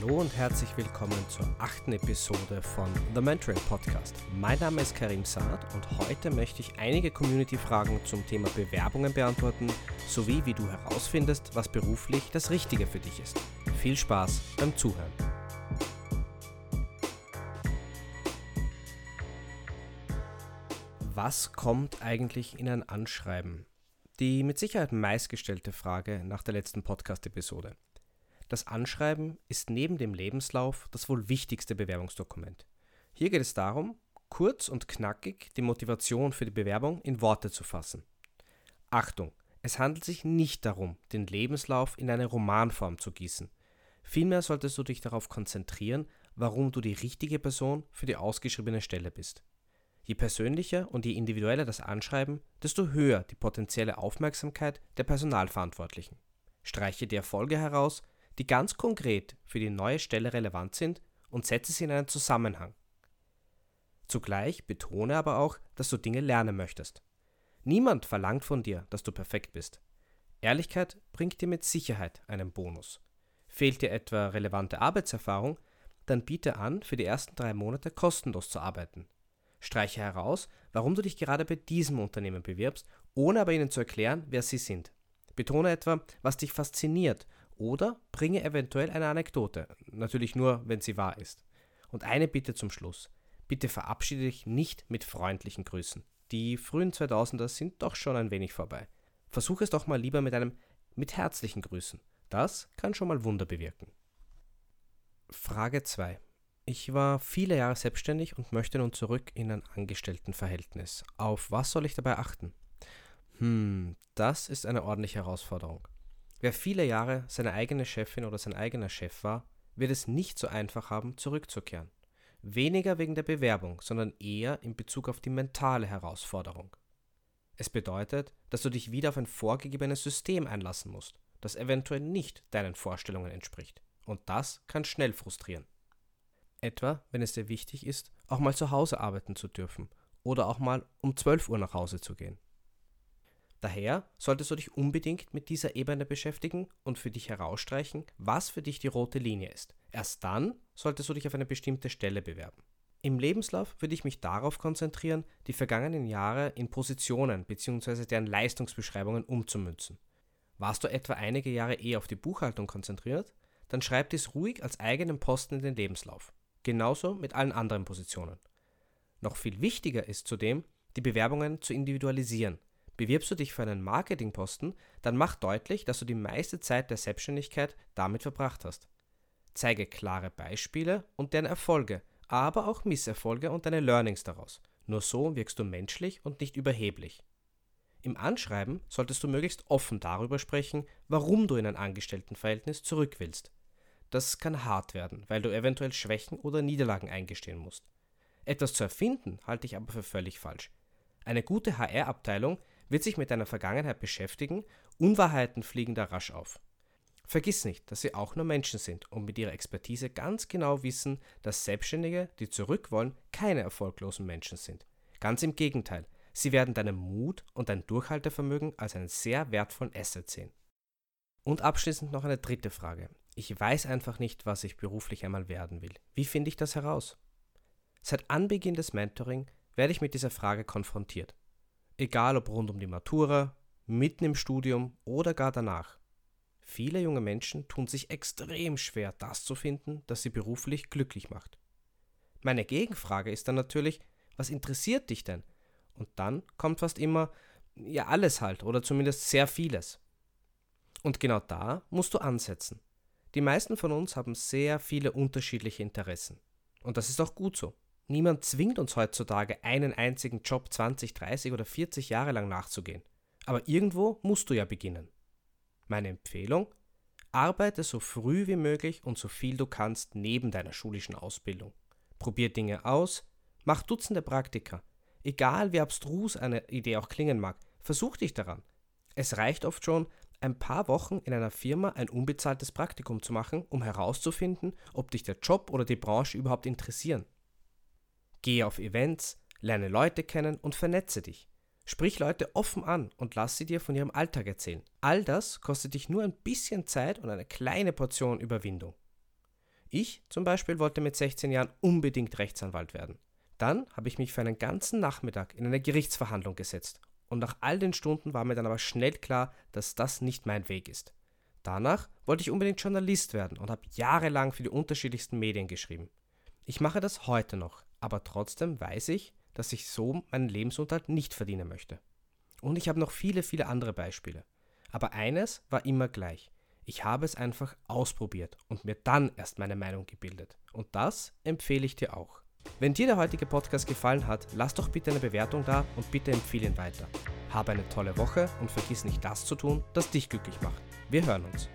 Hallo und herzlich willkommen zur achten Episode von The Mentoring Podcast. Mein Name ist Karim Saad und heute möchte ich einige Community-Fragen zum Thema Bewerbungen beantworten, sowie wie du herausfindest, was beruflich das Richtige für dich ist. Viel Spaß beim Zuhören. Was kommt eigentlich in ein Anschreiben? Die mit Sicherheit meistgestellte Frage nach der letzten Podcast-Episode. Das Anschreiben ist neben dem Lebenslauf das wohl wichtigste Bewerbungsdokument. Hier geht es darum, kurz und knackig die Motivation für die Bewerbung in Worte zu fassen. Achtung, es handelt sich nicht darum, den Lebenslauf in eine Romanform zu gießen. Vielmehr solltest du dich darauf konzentrieren, warum du die richtige Person für die ausgeschriebene Stelle bist. Je persönlicher und je individueller das Anschreiben, desto höher die potenzielle Aufmerksamkeit der Personalverantwortlichen. Streiche die Erfolge heraus, die ganz konkret für die neue Stelle relevant sind und setze sie in einen Zusammenhang. Zugleich betone aber auch, dass du Dinge lernen möchtest. Niemand verlangt von dir, dass du perfekt bist. Ehrlichkeit bringt dir mit Sicherheit einen Bonus. Fehlt dir etwa relevante Arbeitserfahrung, dann biete an, für die ersten drei Monate kostenlos zu arbeiten. Streiche heraus, warum du dich gerade bei diesem Unternehmen bewirbst, ohne aber ihnen zu erklären, wer sie sind. Betone etwa, was dich fasziniert oder bringe eventuell eine Anekdote, natürlich nur, wenn sie wahr ist. Und eine Bitte zum Schluss. Bitte verabschiede dich nicht mit freundlichen Grüßen. Die frühen 2000er sind doch schon ein wenig vorbei. Versuche es doch mal lieber mit einem mit herzlichen Grüßen. Das kann schon mal Wunder bewirken. Frage 2. Ich war viele Jahre selbstständig und möchte nun zurück in ein Angestelltenverhältnis. Auf was soll ich dabei achten? Hm, das ist eine ordentliche Herausforderung. Wer viele Jahre seine eigene Chefin oder sein eigener Chef war, wird es nicht so einfach haben, zurückzukehren. Weniger wegen der Bewerbung, sondern eher in Bezug auf die mentale Herausforderung. Es bedeutet, dass du dich wieder auf ein vorgegebenes System einlassen musst, das eventuell nicht deinen Vorstellungen entspricht. Und das kann schnell frustrieren. Etwa, wenn es dir wichtig ist, auch mal zu Hause arbeiten zu dürfen oder auch mal um 12 Uhr nach Hause zu gehen. Daher solltest du dich unbedingt mit dieser Ebene beschäftigen und für dich herausstreichen, was für dich die rote Linie ist. Erst dann solltest du dich auf eine bestimmte Stelle bewerben. Im Lebenslauf würde ich mich darauf konzentrieren, die vergangenen Jahre in Positionen bzw. deren Leistungsbeschreibungen umzumünzen. Warst du etwa einige Jahre eher auf die Buchhaltung konzentriert, dann schreib dies ruhig als eigenen Posten in den Lebenslauf. Genauso mit allen anderen Positionen. Noch viel wichtiger ist zudem, die Bewerbungen zu individualisieren Bewirbst du dich für einen Marketingposten, dann mach deutlich, dass du die meiste Zeit der Selbstständigkeit damit verbracht hast. Zeige klare Beispiele und deren Erfolge, aber auch Misserfolge und deine Learnings daraus. Nur so wirkst du menschlich und nicht überheblich. Im Anschreiben solltest du möglichst offen darüber sprechen, warum du in ein Angestelltenverhältnis zurück willst. Das kann hart werden, weil du eventuell Schwächen oder Niederlagen eingestehen musst. Etwas zu erfinden halte ich aber für völlig falsch. Eine gute HR-Abteilung wird sich mit deiner Vergangenheit beschäftigen, Unwahrheiten fliegen da rasch auf. Vergiss nicht, dass sie auch nur Menschen sind und mit ihrer Expertise ganz genau wissen, dass Selbstständige, die zurück wollen, keine erfolglosen Menschen sind. Ganz im Gegenteil, sie werden deinen Mut und dein Durchhaltevermögen als einen sehr wertvollen Asset sehen. Und abschließend noch eine dritte Frage. Ich weiß einfach nicht, was ich beruflich einmal werden will. Wie finde ich das heraus? Seit Anbeginn des Mentoring werde ich mit dieser Frage konfrontiert egal ob rund um die Matura, mitten im Studium oder gar danach. Viele junge Menschen tun sich extrem schwer, das zu finden, das sie beruflich glücklich macht. Meine Gegenfrage ist dann natürlich, was interessiert dich denn? Und dann kommt fast immer, ja alles halt oder zumindest sehr vieles. Und genau da musst du ansetzen. Die meisten von uns haben sehr viele unterschiedliche Interessen. Und das ist auch gut so. Niemand zwingt uns heutzutage, einen einzigen Job 20, 30 oder 40 Jahre lang nachzugehen. Aber irgendwo musst du ja beginnen. Meine Empfehlung? Arbeite so früh wie möglich und so viel du kannst neben deiner schulischen Ausbildung. Probier Dinge aus, mach Dutzende Praktika. Egal wie abstrus eine Idee auch klingen mag, versuch dich daran. Es reicht oft schon, ein paar Wochen in einer Firma ein unbezahltes Praktikum zu machen, um herauszufinden, ob dich der Job oder die Branche überhaupt interessieren. Gehe auf Events, lerne Leute kennen und vernetze dich. Sprich Leute offen an und lass sie dir von ihrem Alltag erzählen. All das kostet dich nur ein bisschen Zeit und eine kleine Portion Überwindung. Ich zum Beispiel wollte mit 16 Jahren unbedingt Rechtsanwalt werden. Dann habe ich mich für einen ganzen Nachmittag in eine Gerichtsverhandlung gesetzt und nach all den Stunden war mir dann aber schnell klar, dass das nicht mein Weg ist. Danach wollte ich unbedingt Journalist werden und habe jahrelang für die unterschiedlichsten Medien geschrieben. Ich mache das heute noch, aber trotzdem weiß ich, dass ich so meinen Lebensunterhalt nicht verdienen möchte. Und ich habe noch viele, viele andere Beispiele. Aber eines war immer gleich. Ich habe es einfach ausprobiert und mir dann erst meine Meinung gebildet. Und das empfehle ich dir auch. Wenn dir der heutige Podcast gefallen hat, lass doch bitte eine Bewertung da und bitte empfehle ihn weiter. Habe eine tolle Woche und vergiss nicht das zu tun, das dich glücklich macht. Wir hören uns.